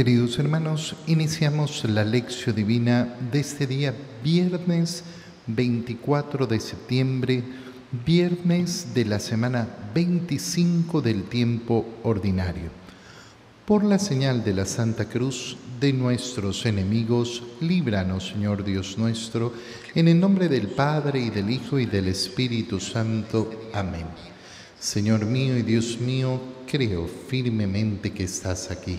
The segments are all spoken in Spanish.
Queridos hermanos, iniciamos la lección divina de este día, viernes 24 de septiembre, viernes de la semana 25 del tiempo ordinario. Por la señal de la Santa Cruz de nuestros enemigos, líbranos, Señor Dios nuestro, en el nombre del Padre y del Hijo y del Espíritu Santo. Amén. Señor mío y Dios mío, creo firmemente que estás aquí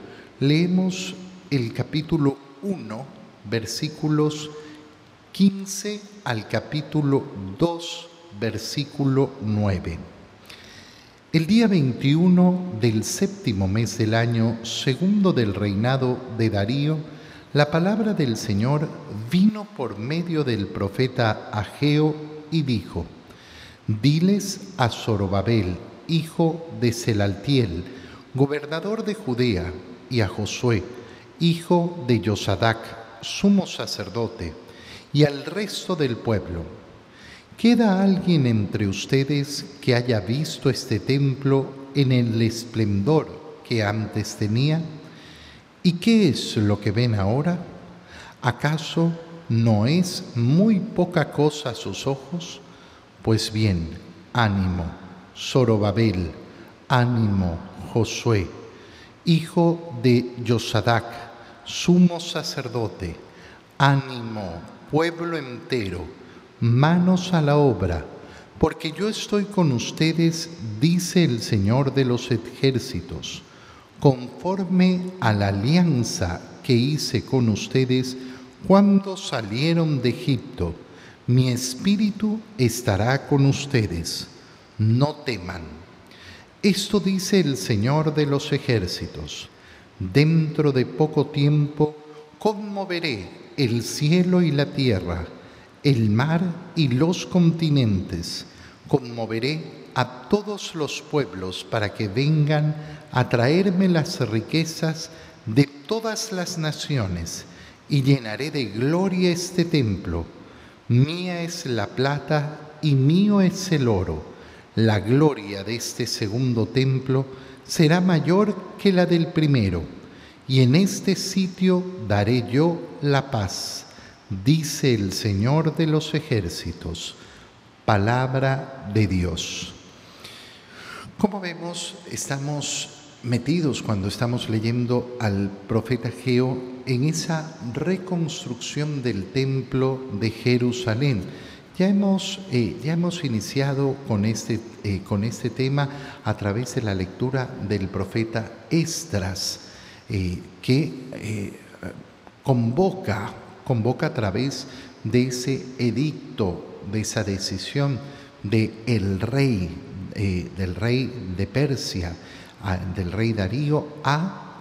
Leemos el capítulo 1, versículos 15 al capítulo 2, versículo 9. El día 21 del séptimo mes del año segundo del reinado de Darío, la palabra del Señor vino por medio del profeta Ageo y dijo, Diles a Zorobabel, hijo de Selaltiel, gobernador de Judea, y a Josué, hijo de Yosadac, sumo sacerdote, y al resto del pueblo. ¿Queda alguien entre ustedes que haya visto este templo en el esplendor que antes tenía? ¿Y qué es lo que ven ahora? ¿Acaso no es muy poca cosa a sus ojos? Pues bien, ánimo, Zorobabel, ánimo, Josué hijo de Yosadac, sumo sacerdote, ánimo, pueblo entero, manos a la obra, porque yo estoy con ustedes, dice el Señor de los ejércitos, conforme a la alianza que hice con ustedes cuando salieron de Egipto. Mi espíritu estará con ustedes. No teman. Esto dice el Señor de los ejércitos. Dentro de poco tiempo conmoveré el cielo y la tierra, el mar y los continentes. Conmoveré a todos los pueblos para que vengan a traerme las riquezas de todas las naciones y llenaré de gloria este templo. Mía es la plata y mío es el oro la gloria de este segundo templo será mayor que la del primero, y en este sitio daré yo la paz, dice el Señor de los ejércitos. Palabra de Dios. Como vemos, estamos metidos cuando estamos leyendo al profeta Geo en esa reconstrucción del templo de Jerusalén ya hemos, eh, ya hemos iniciado con este, eh, con este tema a través de la lectura del profeta Estras, eh, que convoca, convoca a través de ese edicto, de esa decisión del el rey, del rey de Persia, del rey Darío, a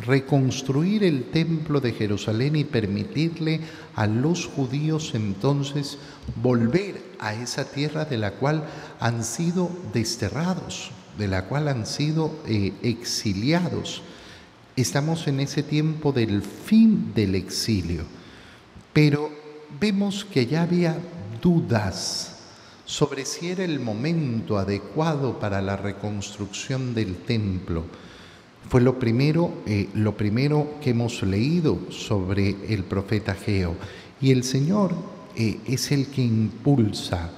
reconstruir el templo de Jerusalén y permitirle a los judíos entonces volver a esa tierra de la cual han sido desterrados, de la cual han sido eh, exiliados. Estamos en ese tiempo del fin del exilio, pero vemos que ya había dudas sobre si era el momento adecuado para la reconstrucción del templo fue lo primero, eh, lo primero que hemos leído sobre el profeta Geo. Y el Señor eh, es el que impulsa,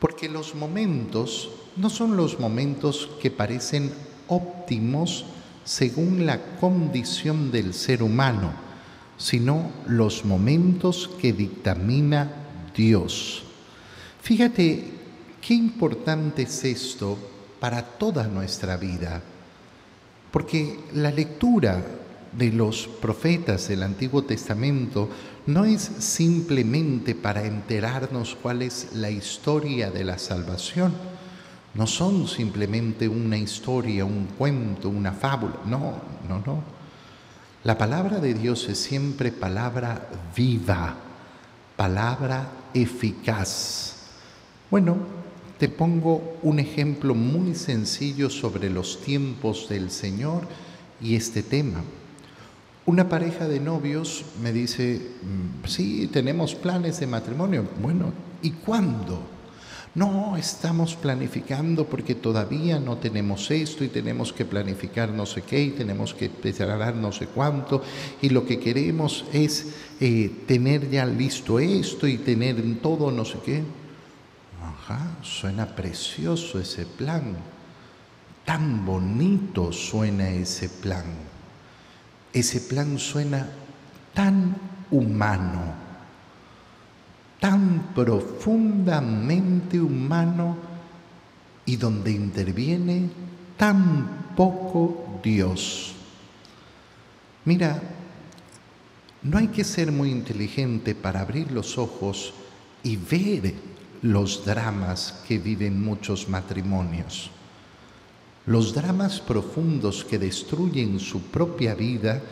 porque los momentos no son los momentos que parecen óptimos según la condición del ser humano, sino los momentos que dictamina Dios. Fíjate qué importante es esto para toda nuestra vida. Porque la lectura de los profetas del Antiguo Testamento no es simplemente para enterarnos cuál es la historia de la salvación. No son simplemente una historia, un cuento, una fábula. No, no, no. La palabra de Dios es siempre palabra viva, palabra eficaz. Bueno, te pongo un ejemplo muy sencillo sobre los tiempos del Señor y este tema. Una pareja de novios me dice, mm, sí, tenemos planes de matrimonio. Bueno, ¿y cuándo? No, estamos planificando porque todavía no tenemos esto y tenemos que planificar no sé qué y tenemos que preparar no sé cuánto y lo que queremos es eh, tener ya listo esto y tener todo no sé qué. Ajá, suena precioso ese plan. Tan bonito suena ese plan. Ese plan suena tan humano tan profundamente humano y donde interviene tan poco Dios. Mira, no hay que ser muy inteligente para abrir los ojos y ver los dramas que viven muchos matrimonios. Los dramas profundos que destruyen su propia vida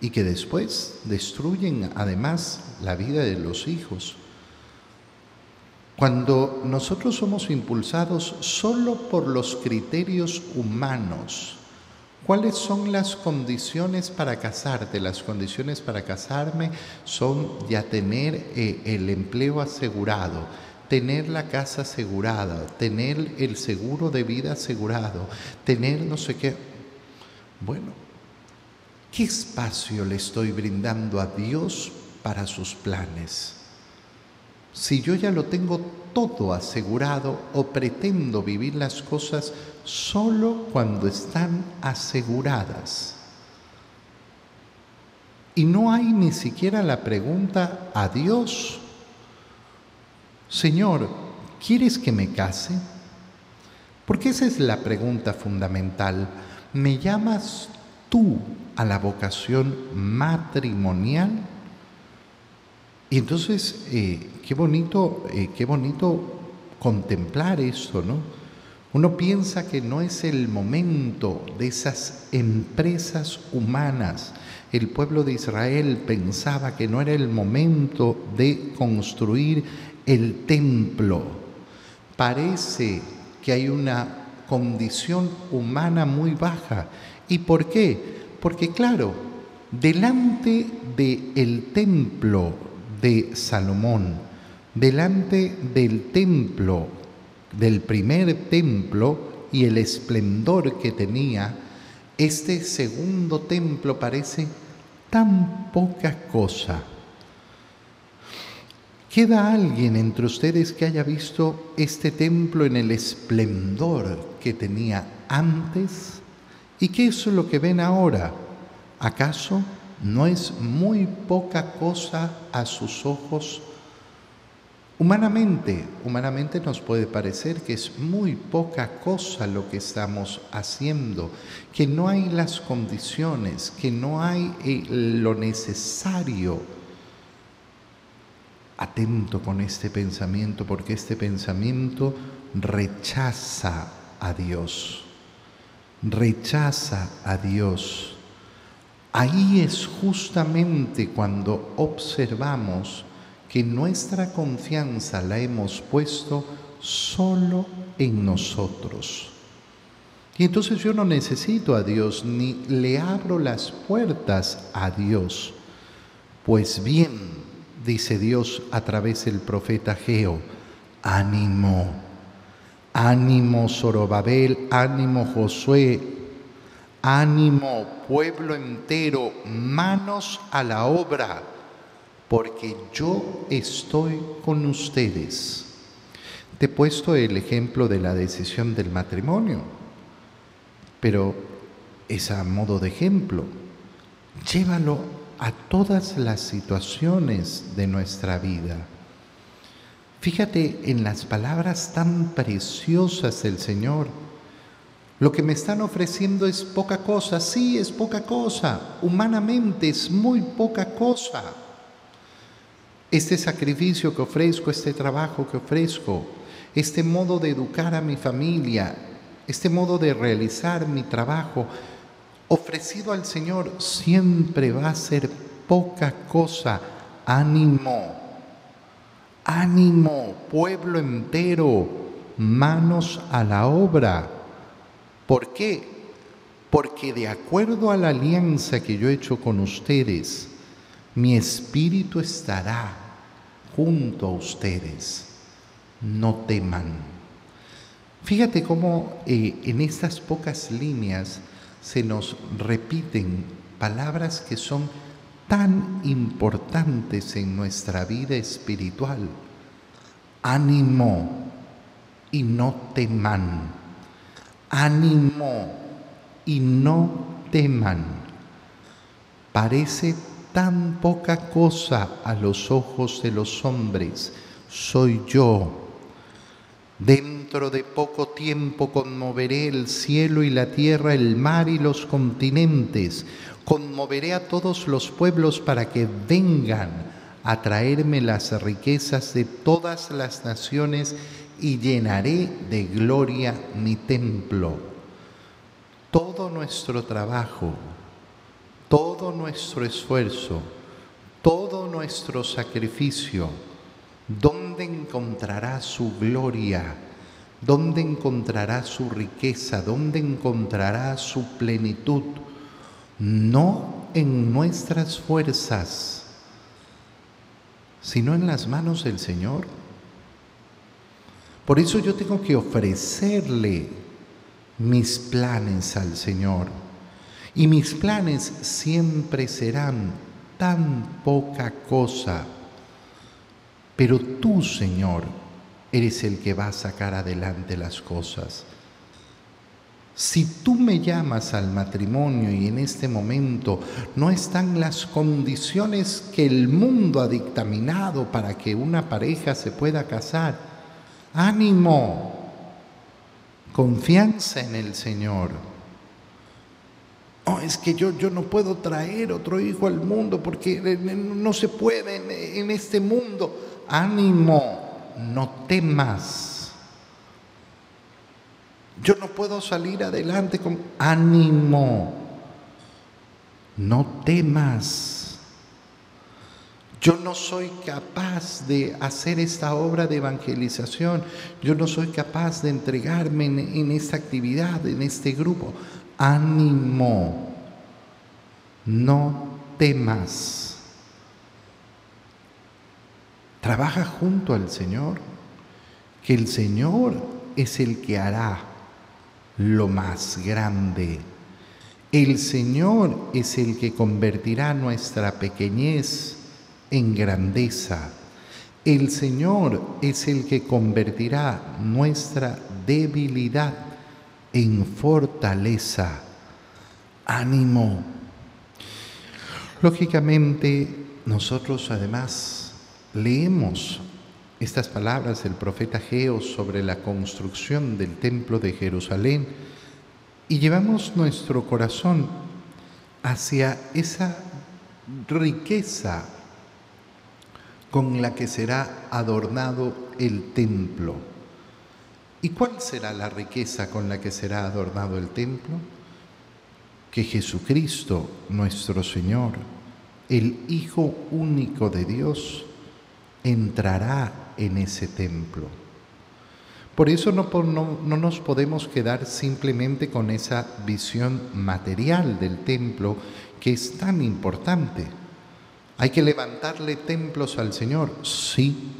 y que después destruyen además la vida de los hijos. Cuando nosotros somos impulsados solo por los criterios humanos, ¿cuáles son las condiciones para casarte? Las condiciones para casarme son ya tener eh, el empleo asegurado, tener la casa asegurada, tener el seguro de vida asegurado, tener no sé qué. Bueno, ¿qué espacio le estoy brindando a Dios para sus planes? si yo ya lo tengo todo asegurado o pretendo vivir las cosas solo cuando están aseguradas? Y no hay ni siquiera la pregunta a Dios, Señor, ¿quieres que me case? Porque esa es la pregunta fundamental. ¿Me llamas tú a la vocación matrimonial? Y entonces, eh, qué bonito, eh, qué bonito contemplar eso, ¿no? Uno piensa que no es el momento de esas empresas humanas. El pueblo de Israel pensaba que no era el momento de construir el templo. Parece que hay una condición humana muy baja. ¿Y por qué? Porque claro, delante del el templo de Salomón, delante del templo, del primer templo y el esplendor que tenía, este segundo templo parece tan poca cosa. ¿Queda alguien entre ustedes que haya visto este templo en el esplendor que tenía antes? ¿Y qué es lo que ven ahora? ¿Acaso no es muy poca cosa a sus ojos. Humanamente, humanamente nos puede parecer que es muy poca cosa lo que estamos haciendo, que no hay las condiciones, que no hay eh, lo necesario. Atento con este pensamiento, porque este pensamiento rechaza a Dios, rechaza a Dios. Ahí es justamente cuando observamos que nuestra confianza la hemos puesto solo en nosotros. Y entonces yo no necesito a Dios ni le abro las puertas a Dios. Pues bien, dice Dios a través del profeta Geo, ánimo, ánimo Zorobabel, ánimo Josué, Ánimo, pueblo entero, manos a la obra, porque yo estoy con ustedes. Te he puesto el ejemplo de la decisión del matrimonio, pero es a modo de ejemplo. Llévalo a todas las situaciones de nuestra vida. Fíjate en las palabras tan preciosas del Señor lo que me están ofreciendo es poca cosa, sí es poca cosa, humanamente es muy poca cosa. Este sacrificio que ofrezco, este trabajo que ofrezco, este modo de educar a mi familia, este modo de realizar mi trabajo, ofrecido al Señor siempre va a ser poca cosa. Ánimo, ánimo, pueblo entero, manos a la obra. ¿Por qué? Porque de acuerdo a la alianza que yo he hecho con ustedes, mi espíritu estará junto a ustedes. No teman. Fíjate cómo eh, en estas pocas líneas se nos repiten palabras que son tan importantes en nuestra vida espiritual. Ánimo y no teman. Ánimo y no teman. Parece tan poca cosa a los ojos de los hombres. Soy yo. De poco tiempo conmoveré el cielo y la tierra, el mar y los continentes conmoveré a todos los pueblos para que vengan a traerme las riquezas de todas las naciones y llenaré de gloria mi templo. Todo nuestro trabajo, todo nuestro esfuerzo, todo nuestro sacrificio, ¿dónde encontrará su gloria? ¿Dónde encontrará su riqueza? ¿Dónde encontrará su plenitud? no en nuestras fuerzas, sino en las manos del Señor. Por eso yo tengo que ofrecerle mis planes al Señor. Y mis planes siempre serán tan poca cosa. Pero tú, Señor, eres el que va a sacar adelante las cosas. Si tú me llamas al matrimonio y en este momento no están las condiciones que el mundo ha dictaminado para que una pareja se pueda casar, ánimo, confianza en el Señor. Oh, es que yo, yo no puedo traer otro hijo al mundo porque no se puede en, en este mundo. Ánimo, no temas yo no puedo salir adelante con ánimo. No temas. Yo no soy capaz de hacer esta obra de evangelización. Yo no soy capaz de entregarme en, esta actividad, en este grupo. Ánimo. No temas. Trabaja junto al Señor, que el Señor es el que hará lo más grande. El Señor es el que convertirá nuestra pequeñez en grandeza. El Señor es el que convertirá nuestra debilidad en fortaleza. Ánimo. Lógicamente, nosotros además leemos estas palabras del profeta Geo sobre la construcción del templo de Jerusalén y llevamos nuestro corazón hacia esa riqueza con la que será adornado el templo. ¿Y cuál será la riqueza con la que será adornado el templo? Que Jesucristo, nuestro Señor, el Hijo único de Dios, entrará en ese templo. Por eso no, no, nos podemos quedar simplemente con esa visión material del templo que es tan importante. ¿Hay que levantarle templos al Señor? Sí.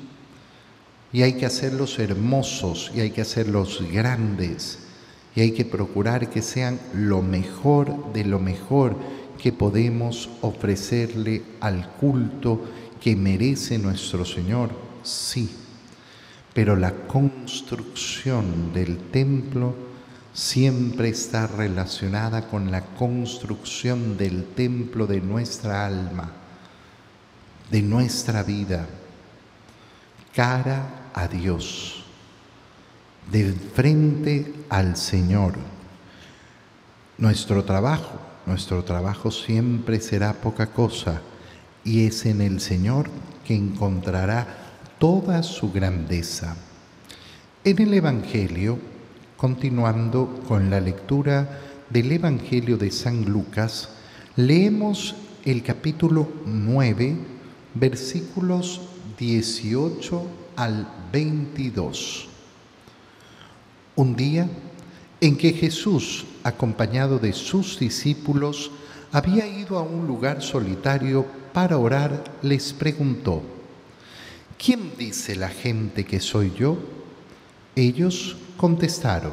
Y hay que hacerlos hermosos y hay que hacerlos grandes y hay que procurar que sean lo mejor de lo mejor que podemos ofrecerle al culto que merece nuestro Señor sí, pero la construcción del templo siempre está relacionada con la construcción del templo de nuestra alma, de nuestra vida, cara a Dios, de frente al Señor. Nuestro trabajo, nuestro trabajo siempre será poca cosa y es en el Señor que encontrará toda su grandeza. En el Evangelio, continuando con la lectura del Evangelio de San Lucas, leemos el capítulo 9, versículos 18 al 22. Un día en que Jesús, acompañado de sus discípulos, había ido a un lugar solitario para orar, les preguntó, ¿quién dice la gente que soy yo? Ellos contestaron,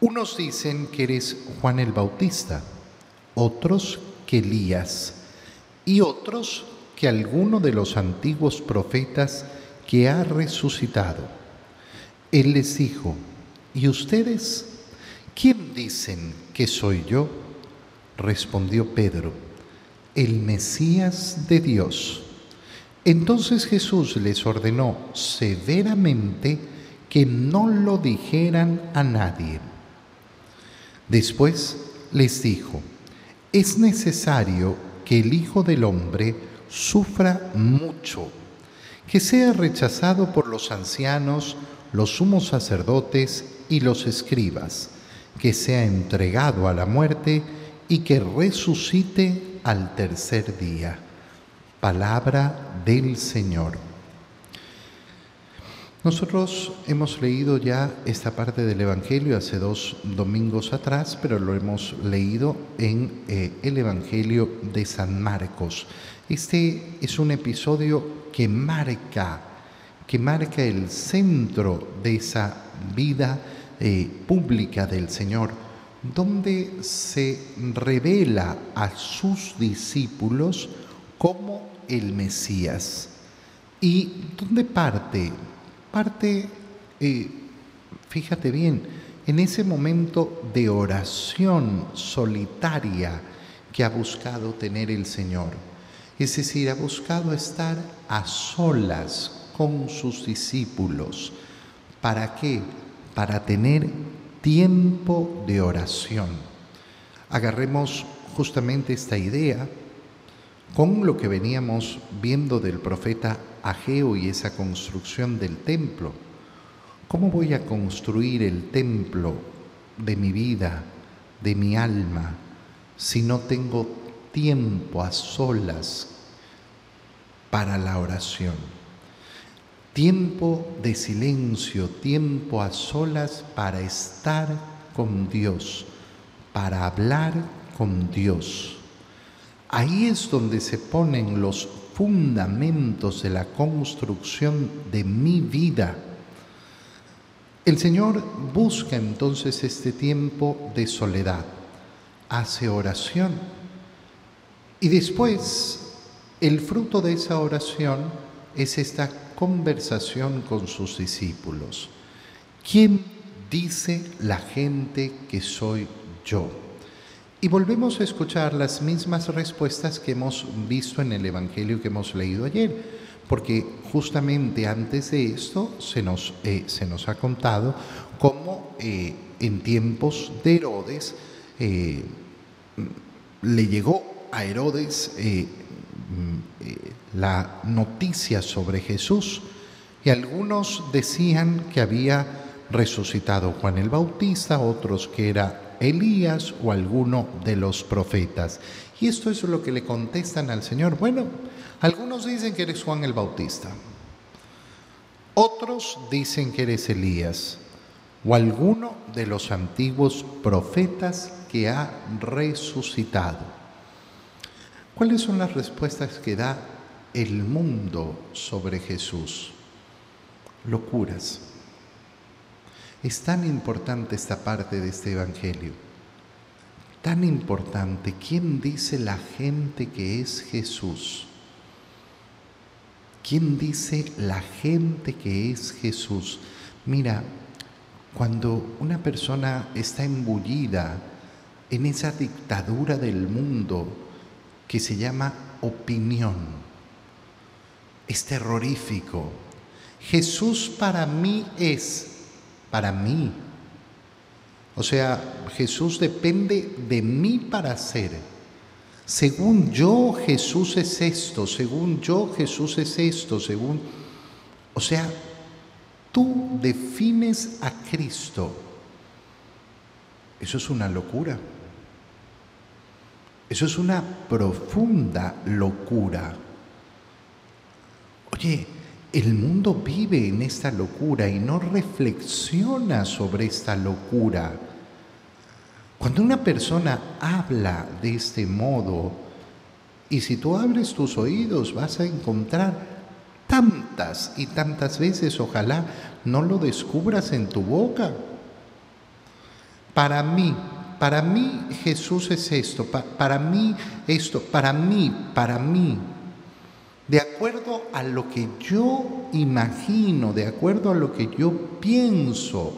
unos dicen que eres Juan el Bautista, otros que Elías, y otros que alguno de los antiguos profetas que ha resucitado. Él les dijo, ¿y ustedes? ¿Quién dicen que soy yo? Respondió Pedro, el Mesías de Dios. Entonces Jesús les ordenó severamente que no lo dijeran a nadie. Después les dijo, es necesario que el Hijo del Hombre sufra mucho, que sea rechazado por los ancianos, los sumos sacerdotes y los escribas, que sea entregado a la muerte y que resucite al tercer día. Palabra del Señor. Nosotros hemos leído ya esta parte del Evangelio hace dos domingos atrás, pero lo hemos leído en eh, el Evangelio de San Marcos. Este es un episodio que marca, que marca el centro de esa vida eh, pública del Señor, donde se revela a sus discípulos como el Mesías. ¿Y dónde parte? Parte, eh, fíjate bien, en ese momento de oración solitaria que ha buscado tener el Señor. Es decir, ha buscado estar a solas con sus discípulos. ¿Para qué? Para tener tiempo de oración. Agarremos justamente esta idea con lo que veníamos viendo del profeta Ageo y esa construcción del templo. ¿Cómo voy a construir el templo de mi vida, de mi alma, si no tengo tiempo a solas para la oración? Tiempo de silencio, tiempo a solas para estar con Dios, para hablar con Dios. Ahí es donde se ponen los fundamentos de la construcción de mi vida. El Señor busca entonces este tiempo de soledad, hace oración y después el fruto de esa oración es esta conversación con sus discípulos. ¿Quién dice la gente que soy yo? Y volvemos a escuchar las mismas respuestas que hemos visto en el Evangelio que hemos leído ayer, porque justamente antes de esto se nos, eh, se nos ha contado cómo eh, en tiempos de Herodes eh, le llegó a Herodes la noticia sobre Jesús y algunos decían que había resucitado Juan el Bautista, otros que era Elías o alguno de los profetas. Y esto es lo que le contestan al Señor. Bueno, algunos dicen que eres Juan el Bautista, otros dicen que eres Elías o alguno de los antiguos profetas que ha resucitado. ¿Cuáles son las respuestas que da el mundo sobre Jesús? Locuras. Es tan importante esta parte de este Evangelio. Tan importante. ¿Quién dice la gente que es Jesús? ¿Quién dice la gente que es Jesús? Mira, cuando una persona está embullida en esa dictadura del mundo que se llama opinión, es terrorífico. Jesús para mí es para mí. O sea, Jesús depende de mí para ser. Según yo, Jesús es esto, según yo, Jesús es esto, según... O sea, tú defines a Cristo Eso es una locura. Eso es una profunda locura. Oye, el mundo vive en esta locura y no reflexiona sobre esta locura. Cuando una persona habla de este modo, y si tú abres tus oídos vas a encontrar tantas y tantas veces, ojalá no lo descubras en tu boca. Para mí, para mí Jesús es esto, para mí esto, para mí, para mí. De acuerdo a lo que yo imagino, de acuerdo a lo que yo pienso,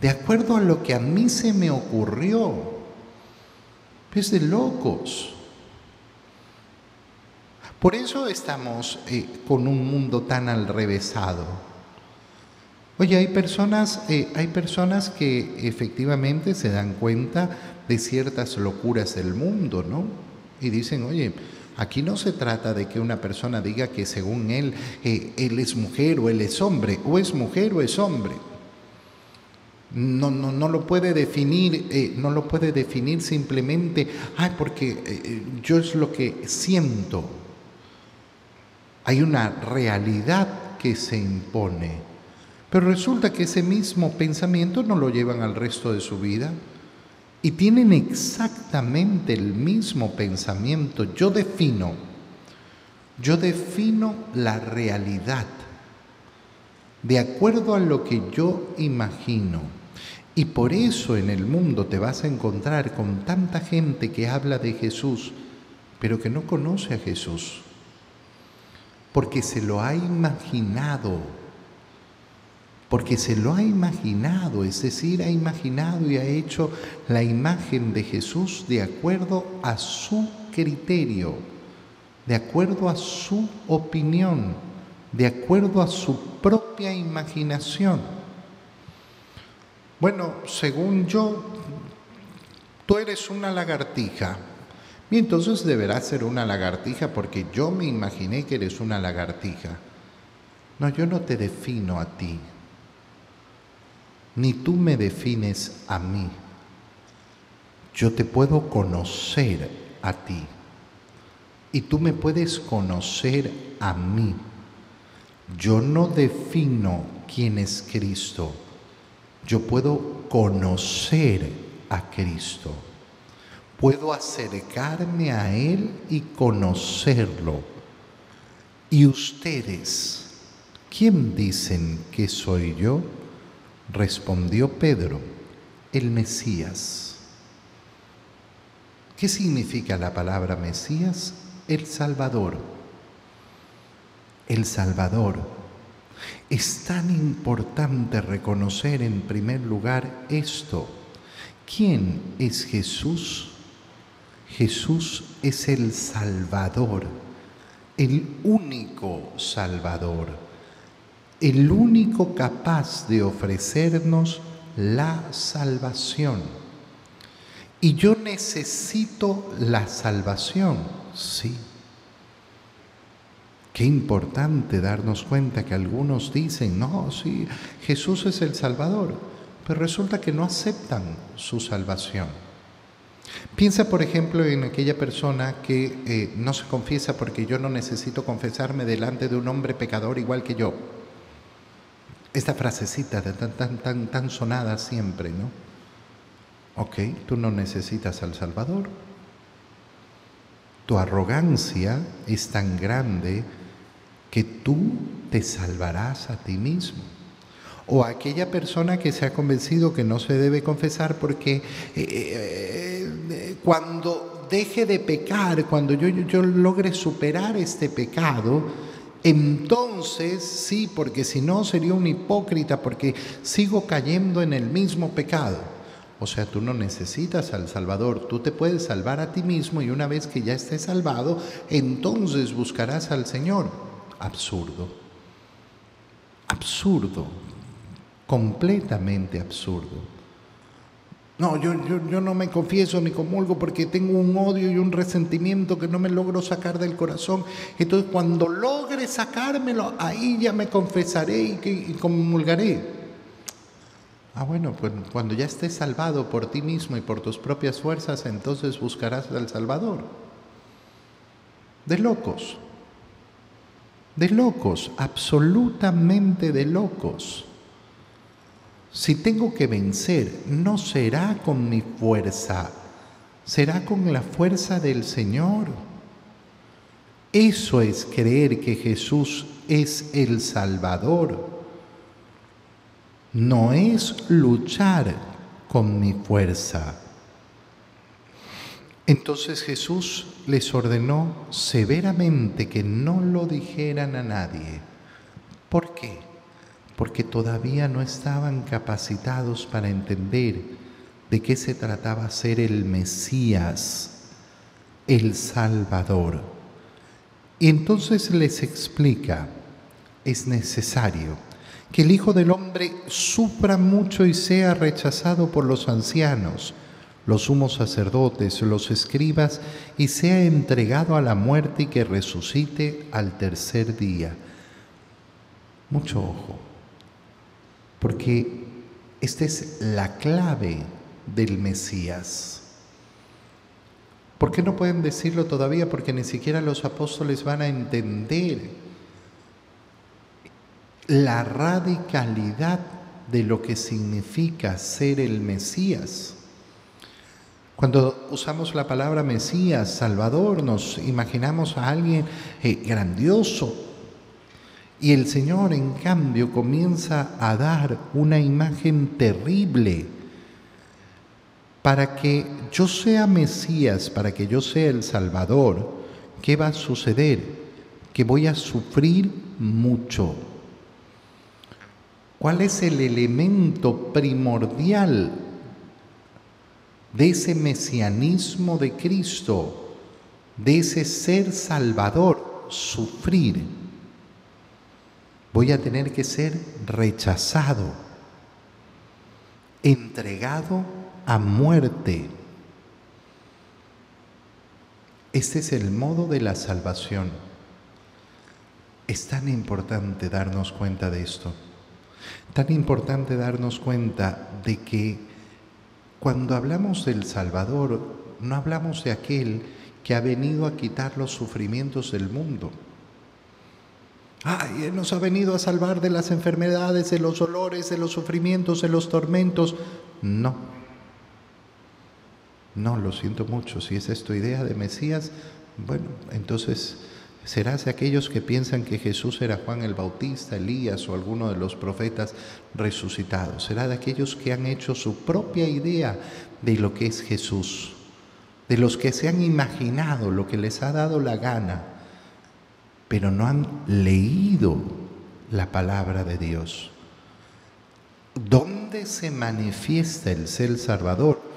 de acuerdo a lo que a mí se me ocurrió. Es de locos. Por eso estamos eh, con un mundo tan alrevesado. Oye, hay personas, eh, hay personas que efectivamente se dan cuenta de ciertas locuras del mundo, ¿no? Y dicen, oye, aquí no se trata de que una persona diga que según él, eh, él es mujer o él es hombre, o es mujer o es hombre. No, no, no lo puede definir, eh, no lo puede definir simplemente, ay, porque eh, yo es lo que siento. Hay una realidad que se impone. Pero resulta que ese mismo pensamiento no lo llevan al resto de su vida y tienen exactamente el mismo pensamiento. Yo defino, yo defino la realidad de acuerdo a lo que yo imagino. Y por eso en el mundo te vas a encontrar con tanta gente que habla de Jesús, pero que no conoce a Jesús, porque se lo ha imaginado, porque se lo ha imaginado, es decir, ha imaginado y ha hecho la imagen de Jesús de acuerdo a su criterio, de acuerdo a su opinión, de acuerdo a su propia imaginación. Bueno, según yo, tú eres una lagartija. Y entonces deberás ser una lagartija porque yo me imaginé que eres una lagartija. No, yo no te defino a ti, ni tú me defines a mí. Yo te puedo conocer a ti y tú me puedes conocer a mí. Yo no defino quién es Cristo yo puedo conocer a Cristo. Puedo acercarme a Él y conocerlo. ¿Y ustedes, quién dicen que soy yo? Respondió Pedro, el Mesías. ¿Qué significa la palabra Mesías? El Salvador. El Salvador es tan importante reconocer en primer lugar esto. ¿Quién es Jesús? Jesús es el Salvador, el único Salvador, el único capaz de ofrecernos la salvación. Y yo necesito la salvación, sí. Qué importante darnos cuenta que algunos dicen, no, sí, Jesús es el Salvador, pero resulta que no aceptan su salvación. Piensa, por ejemplo, en aquella persona que eh, no se confiesa porque yo no necesito confesarme delante de un hombre pecador igual que yo. Esta frasecita tan, tan, tan, tan sonada siempre, ¿no? Ok, tú no necesitas al Salvador. Tu arrogancia es tan grande que tú te salvarás a ti mismo. O aquella persona que se ha convencido que no se debe confesar porque eh, eh, eh, cuando deje de pecar, cuando yo, yo logre superar este pecado, entonces sí, porque si no sería un hipócrita, porque sigo cayendo en el mismo pecado. O sea, tú no necesitas al Salvador, tú te puedes salvar a ti mismo y una vez que ya estés salvado, entonces buscarás al Señor absurdo. Absurdo, completamente absurdo. No, yo, yo, no me confieso ni comulgo porque tengo un odio y un resentimiento que no me logro sacar del corazón. Entonces cuando logre sacármelo, ahí ya me confesaré y, y comulgaré. Ah, bueno, pues cuando ya estés salvado por ti mismo y por tus propias fuerzas, entonces buscarás al Salvador. De locos. De locos, absolutamente de locos. Si tengo que vencer, no será con mi fuerza, será con la fuerza del Señor. Eso es creer que Jesús es el Salvador no es luchar con mi fuerza. Entonces Jesús les ordenó severamente que no lo dijeran a nadie. ¿Por qué? Porque todavía no estaban capacitados para entender de qué se trataba ser el Mesías, el Salvador. Y entonces les explica, es necesario que el Hijo del Hombre sufra mucho y sea rechazado por los ancianos, los sumos sacerdotes, los escribas, y sea entregado a la muerte y que resucite al tercer día. Mucho ojo, porque esta es la clave del Mesías. ¿Por qué no pueden decirlo todavía? Porque ni siquiera los apóstoles van a entender la radicalidad de lo que significa ser el Mesías. Cuando usamos la palabra Mesías, Salvador, nos imaginamos a alguien eh, grandioso. Y el Señor, en cambio, comienza a dar una imagen terrible. Para que yo sea Mesías, para que yo sea el Salvador, ¿qué va a suceder? Que voy a sufrir mucho ¿Cuál es el elemento primordial de ese mesianismo de Cristo, de ese ser salvador? Sufrir. Voy a tener que ser rechazado, entregado a muerte. Este es el modo de la salvación. Es tan importante darnos cuenta de esto. Tan importante darnos cuenta de que cuando hablamos del Salvador, no hablamos de aquel que ha venido a quitar los sufrimientos del mundo. Ay, Él nos ha venido a salvar de las enfermedades, de los dolores, de los sufrimientos, de los tormentos. No. No, lo siento mucho. Si es tu idea de Mesías, bueno, entonces ¿Serás de aquellos que piensan que Jesús era Juan el Bautista, Elías o alguno de los profetas resucitados? ¿Será de aquellos que han hecho su propia idea de lo que es Jesús? De los que se han imaginado lo que les ha dado la gana, pero no han leído la palabra de Dios. ¿Dónde se manifiesta el ser Salvador?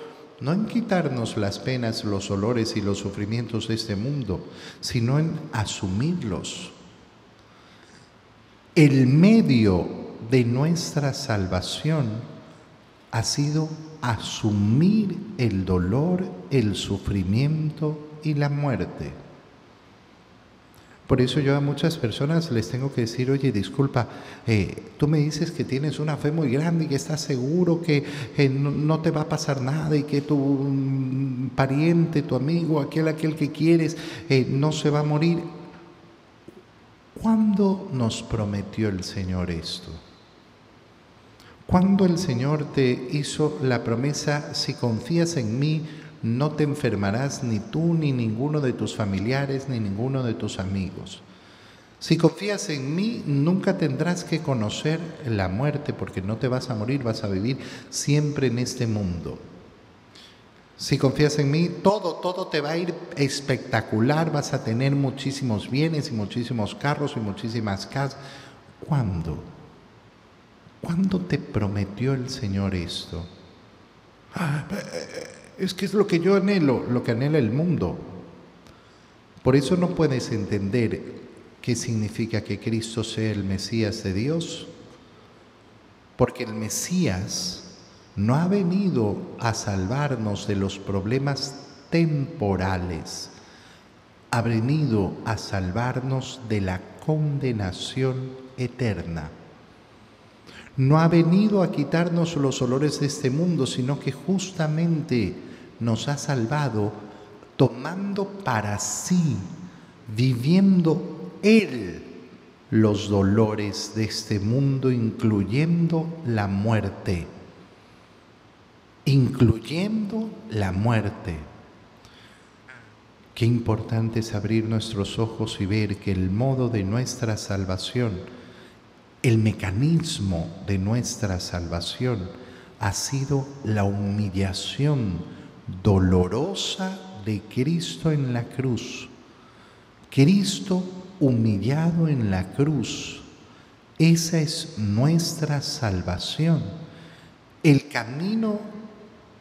no en quitarnos las penas, los olores y los sufrimientos de este mundo, sino en asumirlos. El medio de nuestra salvación ha sido asumir el dolor, el sufrimiento y la muerte. Por eso yo a muchas personas les tengo que decir, oye, disculpa, eh, tú me dices que tienes una fe muy grande y que estás seguro que no, te va a pasar nada y que tu mm, pariente, tu amigo, aquel, aquel que quieres, eh, no se va a morir. ¿Cuándo nos prometió el Señor esto? ¿Cuándo el Señor te hizo la promesa, si confías en mí, no te enfermarás ni tú, ni ninguno de tus familiares, ni ninguno de tus amigos. Si confías en mí, nunca tendrás que conocer la muerte, porque no te vas a morir, vas a vivir siempre en este mundo. Si confías en mí, todo, todo te va a ir espectacular, vas a tener muchísimos bienes y muchísimos carros y muchísimas casas. ¿Cuándo? ¿Cuándo te prometió el Señor esto? Ah, es que es lo que yo anhelo, lo que anhela el mundo. Por eso no puedes entender qué significa que Cristo sea el Mesías de Dios. Porque el Mesías no ha venido a salvarnos de los problemas temporales, ha venido a salvarnos de la condenación eterna. No ha venido a quitarnos los olores de este mundo, sino que justamente nos ha salvado tomando para sí, viviendo Él los dolores de este mundo, incluyendo la muerte. Incluyendo la muerte. Qué importante es abrir nuestros ojos y ver que el modo de nuestra salvación, el mecanismo de nuestra salvación, ha sido la humillación dolorosa de Cristo en la cruz. Cristo humillado en la cruz. Esa es nuestra salvación. El camino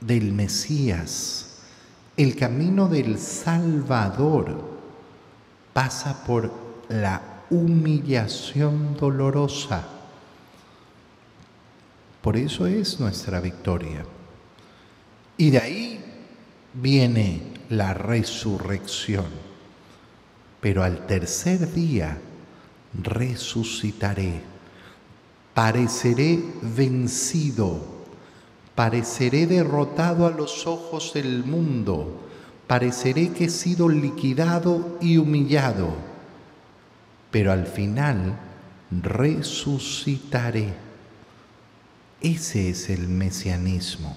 del Mesías el camino del Salvador pasa por la humillación dolorosa. Por eso es nuestra victoria. Y de ahí viene la resurrección. Pero al tercer día resucitaré, pareceré vencido pareceré derrotado a los ojos del mundo, pareceré que he sido liquidado y humillado, pero al final resucitaré. Ese es el mesianismo.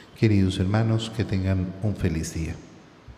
Queridos hermanos, que tengan un feliz día.